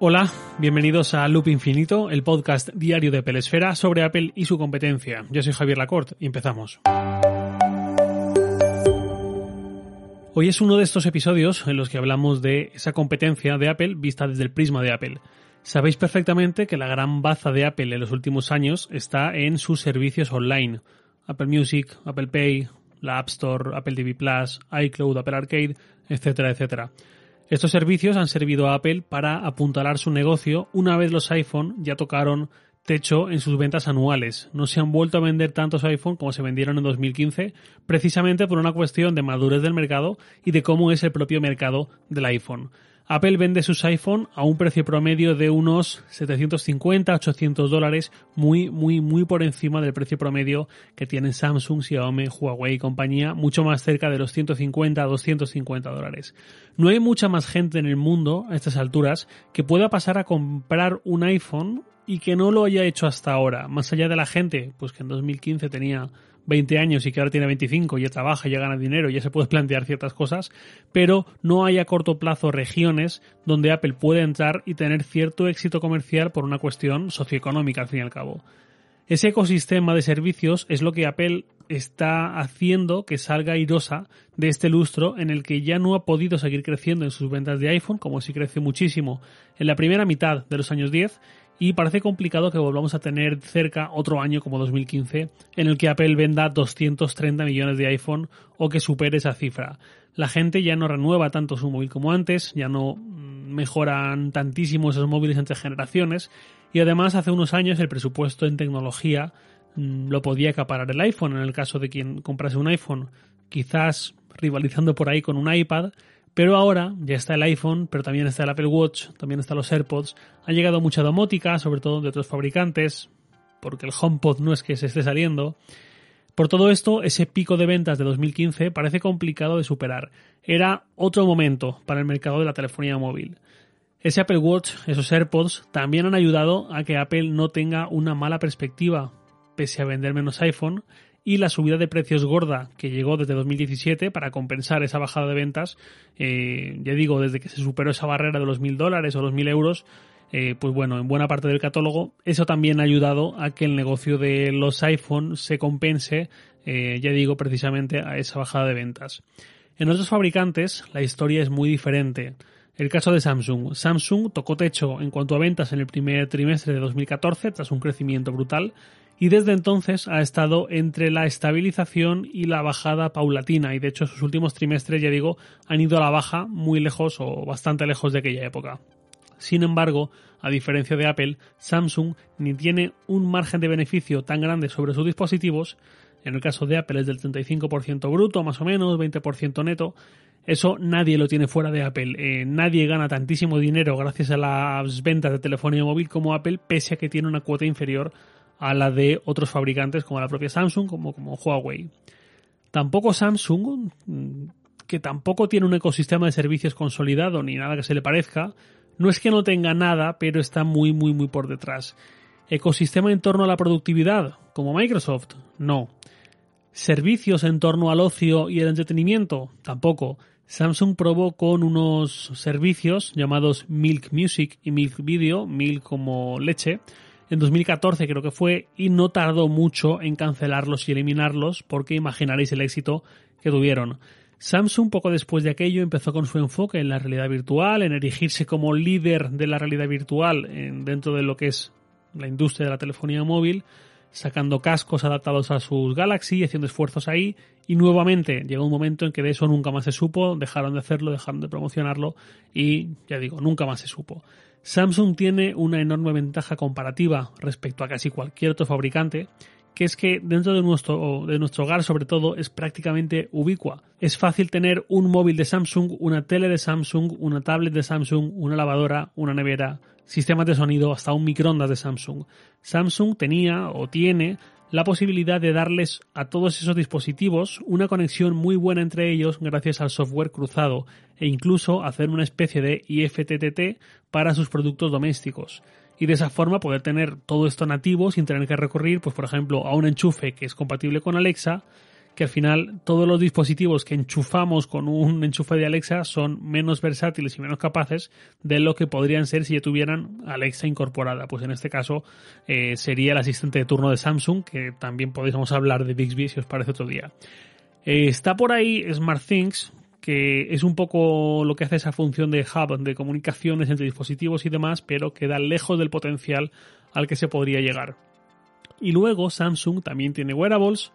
Hola, bienvenidos a Loop Infinito, el podcast diario de Apple sobre Apple y su competencia. Yo soy Javier Lacorte y empezamos. Hoy es uno de estos episodios en los que hablamos de esa competencia de Apple vista desde el prisma de Apple. Sabéis perfectamente que la gran baza de Apple en los últimos años está en sus servicios online. Apple Music, Apple Pay, la App Store, Apple TV Plus, iCloud, Apple Arcade, etcétera, etcétera. Estos servicios han servido a Apple para apuntalar su negocio una vez los iPhone ya tocaron techo en sus ventas anuales. No se han vuelto a vender tantos iPhone como se vendieron en 2015, precisamente por una cuestión de madurez del mercado y de cómo es el propio mercado del iPhone. Apple vende sus iPhone a un precio promedio de unos 750, 800 dólares, muy, muy, muy por encima del precio promedio que tienen Samsung, Xiaomi, Huawei y compañía, mucho más cerca de los 150 a 250 dólares. No hay mucha más gente en el mundo a estas alturas que pueda pasar a comprar un iPhone y que no lo haya hecho hasta ahora, más allá de la gente, pues que en 2015 tenía 20 años y que ahora tiene 25 y ya trabaja, ya gana dinero, ya se puede plantear ciertas cosas, pero no hay a corto plazo regiones donde Apple puede entrar y tener cierto éxito comercial por una cuestión socioeconómica al fin y al cabo. Ese ecosistema de servicios es lo que Apple está haciendo que salga airosa de este lustro en el que ya no ha podido seguir creciendo en sus ventas de iPhone, como si creció muchísimo en la primera mitad de los años 10, y parece complicado que volvamos a tener cerca otro año como 2015 en el que Apple venda 230 millones de iPhone o que supere esa cifra. La gente ya no renueva tanto su móvil como antes, ya no mejoran tantísimo esos móviles entre generaciones y además hace unos años el presupuesto en tecnología mm, lo podía acaparar el iPhone en el caso de quien comprase un iPhone, quizás rivalizando por ahí con un iPad pero ahora ya está el iPhone, pero también está el Apple Watch, también están los AirPods. Ha llegado mucha domótica, sobre todo de otros fabricantes, porque el HomePod no es que se esté saliendo. Por todo esto, ese pico de ventas de 2015 parece complicado de superar. Era otro momento para el mercado de la telefonía móvil. Ese Apple Watch, esos AirPods, también han ayudado a que Apple no tenga una mala perspectiva, pese a vender menos iPhone, y la subida de precios gorda que llegó desde 2017 para compensar esa bajada de ventas, eh, ya digo, desde que se superó esa barrera de los mil dólares o los mil euros, eh, pues bueno, en buena parte del catálogo, eso también ha ayudado a que el negocio de los iPhone se compense, eh, ya digo, precisamente a esa bajada de ventas. En otros fabricantes, la historia es muy diferente. El caso de Samsung. Samsung tocó techo en cuanto a ventas en el primer trimestre de 2014 tras un crecimiento brutal y desde entonces ha estado entre la estabilización y la bajada paulatina y de hecho sus últimos trimestres, ya digo, han ido a la baja muy lejos o bastante lejos de aquella época. Sin embargo, a diferencia de Apple, Samsung ni tiene un margen de beneficio tan grande sobre sus dispositivos, en el caso de Apple es del 35% bruto, más o menos, 20% neto, eso nadie lo tiene fuera de Apple. Eh, nadie gana tantísimo dinero gracias a las ventas de telefonía móvil como Apple, pese a que tiene una cuota inferior a la de otros fabricantes como la propia Samsung, como, como Huawei. Tampoco Samsung, que tampoco tiene un ecosistema de servicios consolidado ni nada que se le parezca, no es que no tenga nada, pero está muy, muy, muy por detrás. ¿Ecosistema en torno a la productividad? Como Microsoft? No. ¿Servicios en torno al ocio y el entretenimiento? Tampoco. Samsung probó con unos servicios llamados Milk Music y Milk Video, Milk como leche, en 2014 creo que fue, y no tardó mucho en cancelarlos y eliminarlos porque imaginaréis el éxito que tuvieron. Samsung poco después de aquello empezó con su enfoque en la realidad virtual, en erigirse como líder de la realidad virtual dentro de lo que es la industria de la telefonía móvil, sacando cascos adaptados a sus Galaxy haciendo esfuerzos ahí. Y nuevamente llegó un momento en que de eso nunca más se supo, dejaron de hacerlo, dejaron de promocionarlo y ya digo, nunca más se supo. Samsung tiene una enorme ventaja comparativa respecto a casi cualquier otro fabricante, que es que dentro de nuestro, de nuestro hogar sobre todo es prácticamente ubicua. Es fácil tener un móvil de Samsung, una tele de Samsung, una tablet de Samsung, una lavadora, una nevera, sistemas de sonido, hasta un microondas de Samsung. Samsung tenía o tiene la posibilidad de darles a todos esos dispositivos una conexión muy buena entre ellos gracias al software cruzado e incluso hacer una especie de IFTTT para sus productos domésticos y de esa forma poder tener todo esto nativo sin tener que recurrir, pues por ejemplo, a un enchufe que es compatible con Alexa, que al final todos los dispositivos que enchufamos con un enchufe de Alexa son menos versátiles y menos capaces de lo que podrían ser si ya tuvieran Alexa incorporada. Pues en este caso eh, sería el asistente de turno de Samsung, que también podríamos hablar de Bixby si os parece otro día. Eh, está por ahí SmartThings, que es un poco lo que hace esa función de hub de comunicaciones entre dispositivos y demás, pero queda lejos del potencial al que se podría llegar. Y luego Samsung también tiene wearables,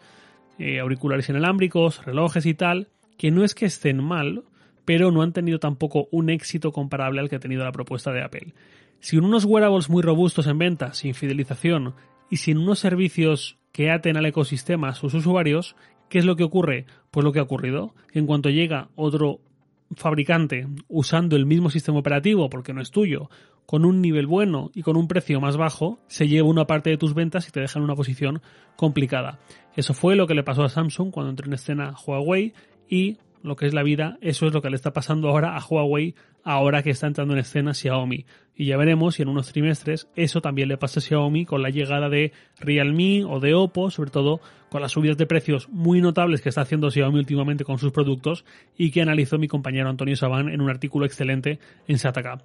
eh, auriculares inalámbricos, relojes y tal, que no es que estén mal, pero no han tenido tampoco un éxito comparable al que ha tenido la propuesta de Apple. Sin unos wearables muy robustos en venta, sin fidelización y sin unos servicios que aten al ecosistema a sus usuarios, ¿qué es lo que ocurre? Pues lo que ha ocurrido. En cuanto llega otro fabricante usando el mismo sistema operativo porque no es tuyo, con un nivel bueno y con un precio más bajo, se lleva una parte de tus ventas y te deja en una posición complicada. Eso fue lo que le pasó a Samsung cuando entró en escena Huawei y lo que es la vida, eso es lo que le está pasando ahora a Huawei ahora que está entrando en escena Xiaomi. Y ya veremos si en unos trimestres eso también le pasa a Xiaomi con la llegada de Realme o de Oppo, sobre todo con las subidas de precios muy notables que está haciendo Xiaomi últimamente con sus productos y que analizó mi compañero Antonio Sabán en un artículo excelente en Sataka.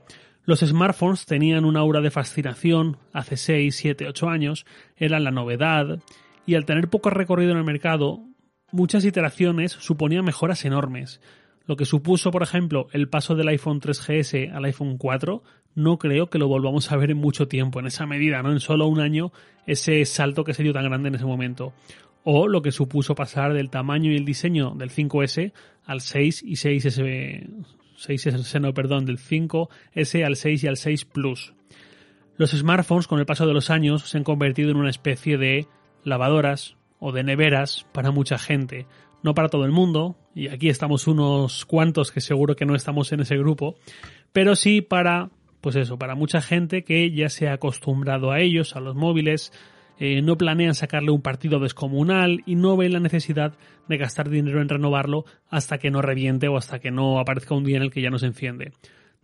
Los smartphones tenían una aura de fascinación hace 6, 7, 8 años, eran la novedad, y al tener poco recorrido en el mercado, muchas iteraciones suponían mejoras enormes. Lo que supuso, por ejemplo, el paso del iPhone 3GS al iPhone 4, no creo que lo volvamos a ver en mucho tiempo, en esa medida, ¿no? En solo un año, ese salto que se dio tan grande en ese momento. O lo que supuso pasar del tamaño y el diseño del 5S al 6 y 6S, 6S no, perdón, del 5S al 6 y al 6 Plus. Los smartphones, con el paso de los años, se han convertido en una especie de lavadoras o de neveras para mucha gente. No para todo el mundo, y aquí estamos unos cuantos que seguro que no estamos en ese grupo, pero sí para, pues eso, para mucha gente que ya se ha acostumbrado a ellos, a los móviles, eh, no planean sacarle un partido descomunal y no ven la necesidad de gastar dinero en renovarlo hasta que no reviente o hasta que no aparezca un día en el que ya no se enciende.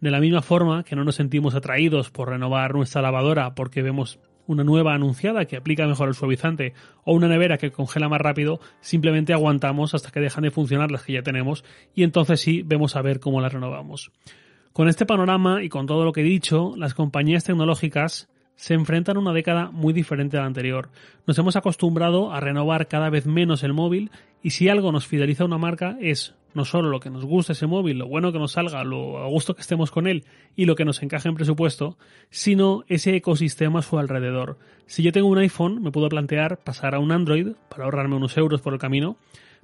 De la misma forma que no nos sentimos atraídos por renovar nuestra lavadora porque vemos una nueva anunciada que aplica mejor el suavizante o una nevera que congela más rápido, simplemente aguantamos hasta que dejan de funcionar las que ya tenemos y entonces sí vemos a ver cómo las renovamos. Con este panorama y con todo lo que he dicho, las compañías tecnológicas se enfrentan a una década muy diferente a la anterior. Nos hemos acostumbrado a renovar cada vez menos el móvil y si algo nos fideliza a una marca es no solo lo que nos gusta ese móvil, lo bueno que nos salga, lo a gusto que estemos con él y lo que nos encaje en presupuesto, sino ese ecosistema a su alrededor. Si yo tengo un iPhone, me puedo plantear pasar a un Android para ahorrarme unos euros por el camino,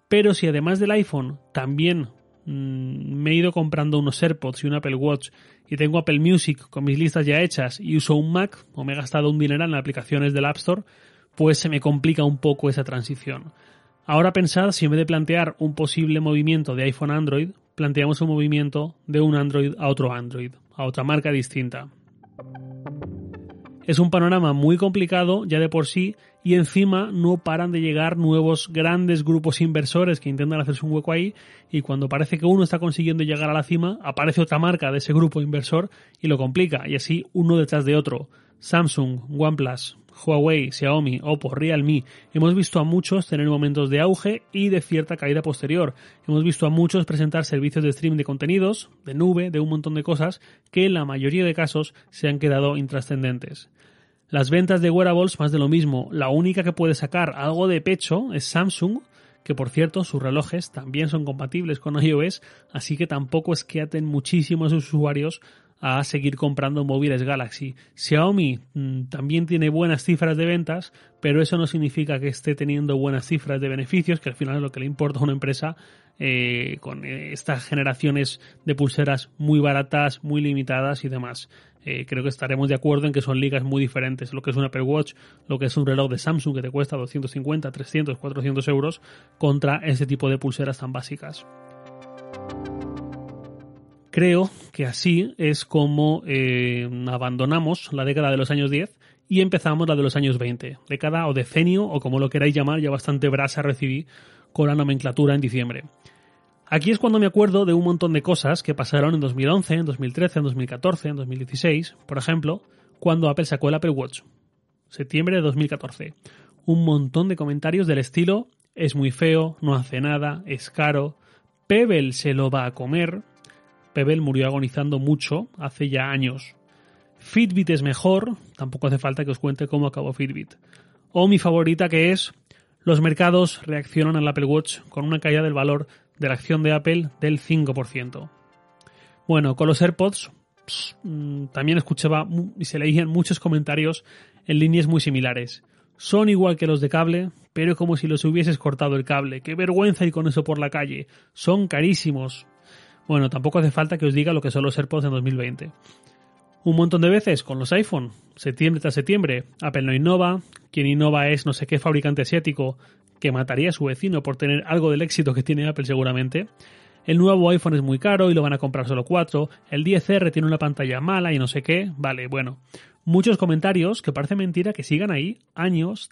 pero si además del iPhone también me he ido comprando unos AirPods y un Apple Watch y tengo Apple Music con mis listas ya hechas y uso un Mac o me he gastado un dinero en aplicaciones del App Store, pues se me complica un poco esa transición. Ahora pensad si en vez de plantear un posible movimiento de iPhone a Android, planteamos un movimiento de un Android a otro Android, a otra marca distinta. Es un panorama muy complicado ya de por sí y encima no paran de llegar nuevos grandes grupos inversores que intentan hacerse un hueco ahí y cuando parece que uno está consiguiendo llegar a la cima, aparece otra marca de ese grupo inversor y lo complica y así uno detrás de otro. Samsung, OnePlus, Huawei, Xiaomi, Oppo, Realme, hemos visto a muchos tener momentos de auge y de cierta caída posterior. Hemos visto a muchos presentar servicios de stream de contenidos, de nube, de un montón de cosas que en la mayoría de casos se han quedado intrascendentes. Las ventas de wearables, más de lo mismo. La única que puede sacar algo de pecho es Samsung, que por cierto sus relojes también son compatibles con iOS, así que tampoco es que aten muchísimo a sus usuarios a seguir comprando móviles Galaxy. Xiaomi mm, también tiene buenas cifras de ventas, pero eso no significa que esté teniendo buenas cifras de beneficios, que al final es lo que le importa a una empresa eh, con estas generaciones de pulseras muy baratas, muy limitadas y demás. Eh, creo que estaremos de acuerdo en que son ligas muy diferentes. Lo que es un Apple Watch, lo que es un reloj de Samsung que te cuesta 250, 300, 400 euros contra ese tipo de pulseras tan básicas. Creo que así es como eh, abandonamos la década de los años 10 y empezamos la de los años 20. Década o decenio, o como lo queráis llamar, ya bastante brasa recibí con la nomenclatura en diciembre. Aquí es cuando me acuerdo de un montón de cosas que pasaron en 2011, en 2013, en 2014, en 2016. Por ejemplo, cuando Apple sacó el Apple Watch. Septiembre de 2014. Un montón de comentarios del estilo es muy feo, no hace nada, es caro, Pebble se lo va a comer. Pebble murió agonizando mucho hace ya años. Fitbit es mejor, tampoco hace falta que os cuente cómo acabó Fitbit. O mi favorita que es, los mercados reaccionan al Apple Watch con una caída del valor de la acción de Apple del 5%. Bueno, con los AirPods mm, también escuchaba y se leían muchos comentarios en líneas muy similares. Son igual que los de cable, pero como si los hubieses cortado el cable. ¡Qué vergüenza ir con eso por la calle! Son carísimos. Bueno, tampoco hace falta que os diga lo que son los AirPods en 2020. Un montón de veces con los iPhone, septiembre tras septiembre, Apple no innova, quien innova es no sé qué fabricante asiático que mataría a su vecino por tener algo del éxito que tiene Apple seguramente. El nuevo iPhone es muy caro y lo van a comprar solo cuatro. El 10R tiene una pantalla mala y no sé qué. Vale, bueno muchos comentarios que parece mentira que sigan ahí años,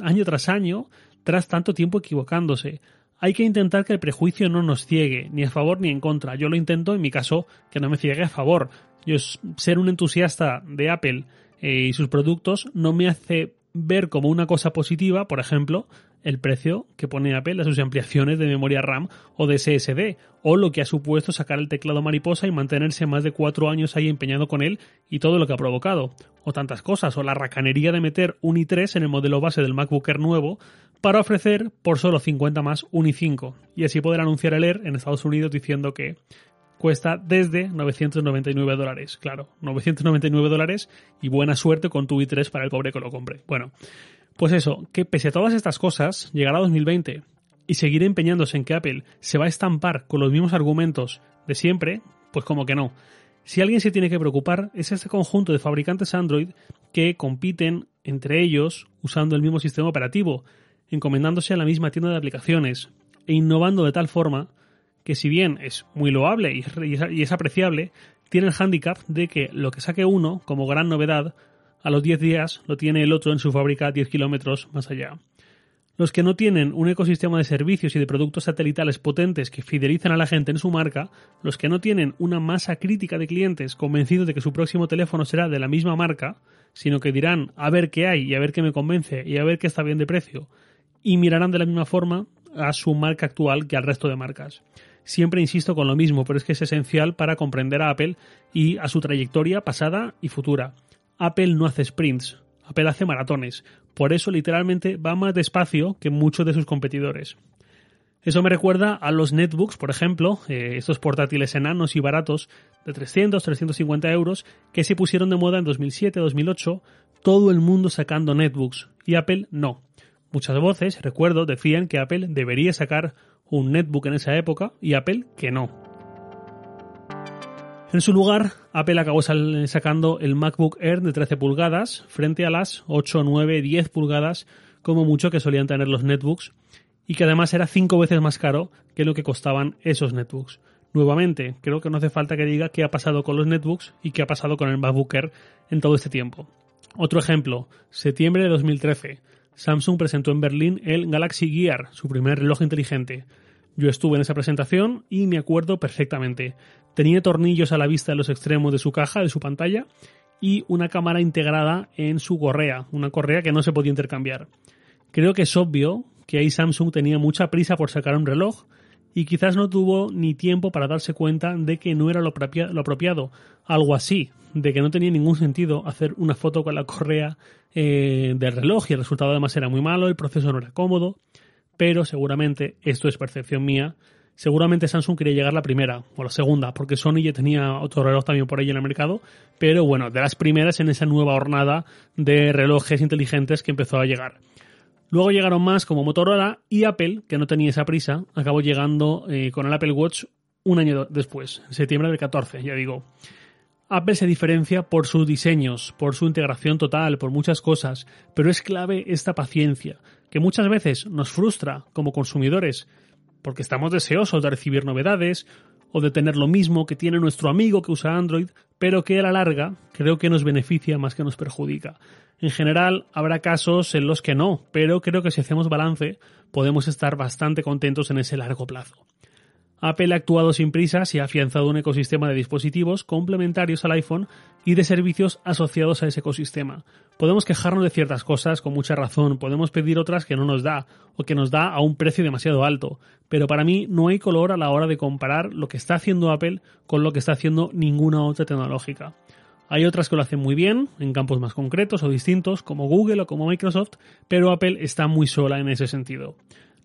año tras año, tras tanto tiempo equivocándose. Hay que intentar que el prejuicio no nos ciegue, ni a favor ni en contra. Yo lo intento, en mi caso, que no me ciegue a favor. Yo ser un entusiasta de Apple eh, y sus productos no me hace ver como una cosa positiva, por ejemplo, el precio que pone Apple a sus ampliaciones de memoria RAM o de SSD, o lo que ha supuesto sacar el teclado mariposa y mantenerse más de cuatro años ahí empeñado con él y todo lo que ha provocado, o tantas cosas, o la racanería de meter un i3 en el modelo base del MacBook Air nuevo para ofrecer por solo 50 más un i5, y así poder anunciar el Air en Estados Unidos diciendo que cuesta desde 999 dólares. Claro, 999 dólares y buena suerte con tu i3 para el pobre que lo compre. Bueno, pues eso, que pese a todas estas cosas, llegará 2020 y seguir empeñándose en que Apple se va a estampar con los mismos argumentos de siempre, pues como que no. Si alguien se tiene que preocupar es este conjunto de fabricantes Android que compiten entre ellos usando el mismo sistema operativo, encomendándose a la misma tienda de aplicaciones e innovando de tal forma que si bien es muy loable y es apreciable, tiene el hándicap de que lo que saque uno como gran novedad a los 10 días lo tiene el otro en su fábrica 10 kilómetros más allá. Los que no tienen un ecosistema de servicios y de productos satelitales potentes que fidelizan a la gente en su marca, los que no tienen una masa crítica de clientes convencidos de que su próximo teléfono será de la misma marca, sino que dirán a ver qué hay y a ver qué me convence y a ver qué está bien de precio, y mirarán de la misma forma a su marca actual que al resto de marcas. Siempre insisto con lo mismo, pero es que es esencial para comprender a Apple y a su trayectoria pasada y futura. Apple no hace sprints, Apple hace maratones. Por eso literalmente va más despacio que muchos de sus competidores. Eso me recuerda a los netbooks, por ejemplo, eh, estos portátiles enanos y baratos de 300, 350 euros que se pusieron de moda en 2007, 2008, todo el mundo sacando netbooks y Apple no. Muchas voces, recuerdo, decían que Apple debería sacar un netbook en esa época y Apple que no. En su lugar, Apple acabó sacando el MacBook Air de 13 pulgadas frente a las 8, 9, 10 pulgadas como mucho que solían tener los netbooks y que además era 5 veces más caro que lo que costaban esos netbooks. Nuevamente, creo que no hace falta que diga qué ha pasado con los netbooks y qué ha pasado con el MacBook Air en todo este tiempo. Otro ejemplo, septiembre de 2013. Samsung presentó en Berlín el Galaxy Gear, su primer reloj inteligente. Yo estuve en esa presentación y me acuerdo perfectamente. Tenía tornillos a la vista en los extremos de su caja, de su pantalla, y una cámara integrada en su correa, una correa que no se podía intercambiar. Creo que es obvio que ahí Samsung tenía mucha prisa por sacar un reloj y quizás no tuvo ni tiempo para darse cuenta de que no era lo, apropiado, algo así, de que no tenía ningún sentido hacer una foto con la correa eh, del reloj y el resultado además era muy malo, el proceso no era cómodo, pero seguramente, esto es percepción mía, seguramente Samsung quería llegar la primera o la segunda, porque Sony ya tenía otro reloj también por ahí en el mercado, pero bueno, de las primeras en esa nueva hornada de relojes inteligentes que empezó a llegar. Luego llegaron más como Motorola y Apple, que no tenía esa prisa, acabó llegando eh, con el Apple Watch un año después, en septiembre del 14, ya digo. Apple se diferencia por sus diseños, por su integración total, por muchas cosas, pero es clave esta paciencia, que muchas veces nos frustra como consumidores porque estamos deseosos de recibir novedades o de tener lo mismo que tiene nuestro amigo que usa Android, pero que a la larga creo que nos beneficia más que nos perjudica. En general habrá casos en los que no, pero creo que si hacemos balance podemos estar bastante contentos en ese largo plazo. Apple ha actuado sin prisas y ha afianzado un ecosistema de dispositivos complementarios al iPhone y de servicios asociados a ese ecosistema. Podemos quejarnos de ciertas cosas con mucha razón, podemos pedir otras que no nos da o que nos da a un precio demasiado alto, pero para mí no hay color a la hora de comparar lo que está haciendo Apple con lo que está haciendo ninguna otra tecnológica. Hay otras que lo hacen muy bien, en campos más concretos o distintos, como Google o como Microsoft, pero Apple está muy sola en ese sentido.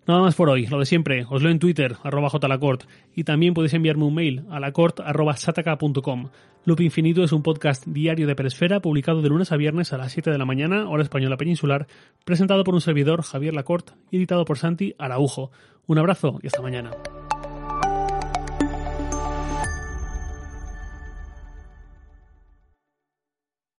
Nada más por hoy, lo de siempre, os leo en Twitter, arroba jlacort, y también podéis enviarme un mail a lacort arroba sataka.com. Loop Infinito es un podcast diario de Peresfera publicado de lunes a viernes a las 7 de la mañana, hora española peninsular, presentado por un servidor, Javier Lacort, y editado por Santi Araujo. Un abrazo y hasta mañana.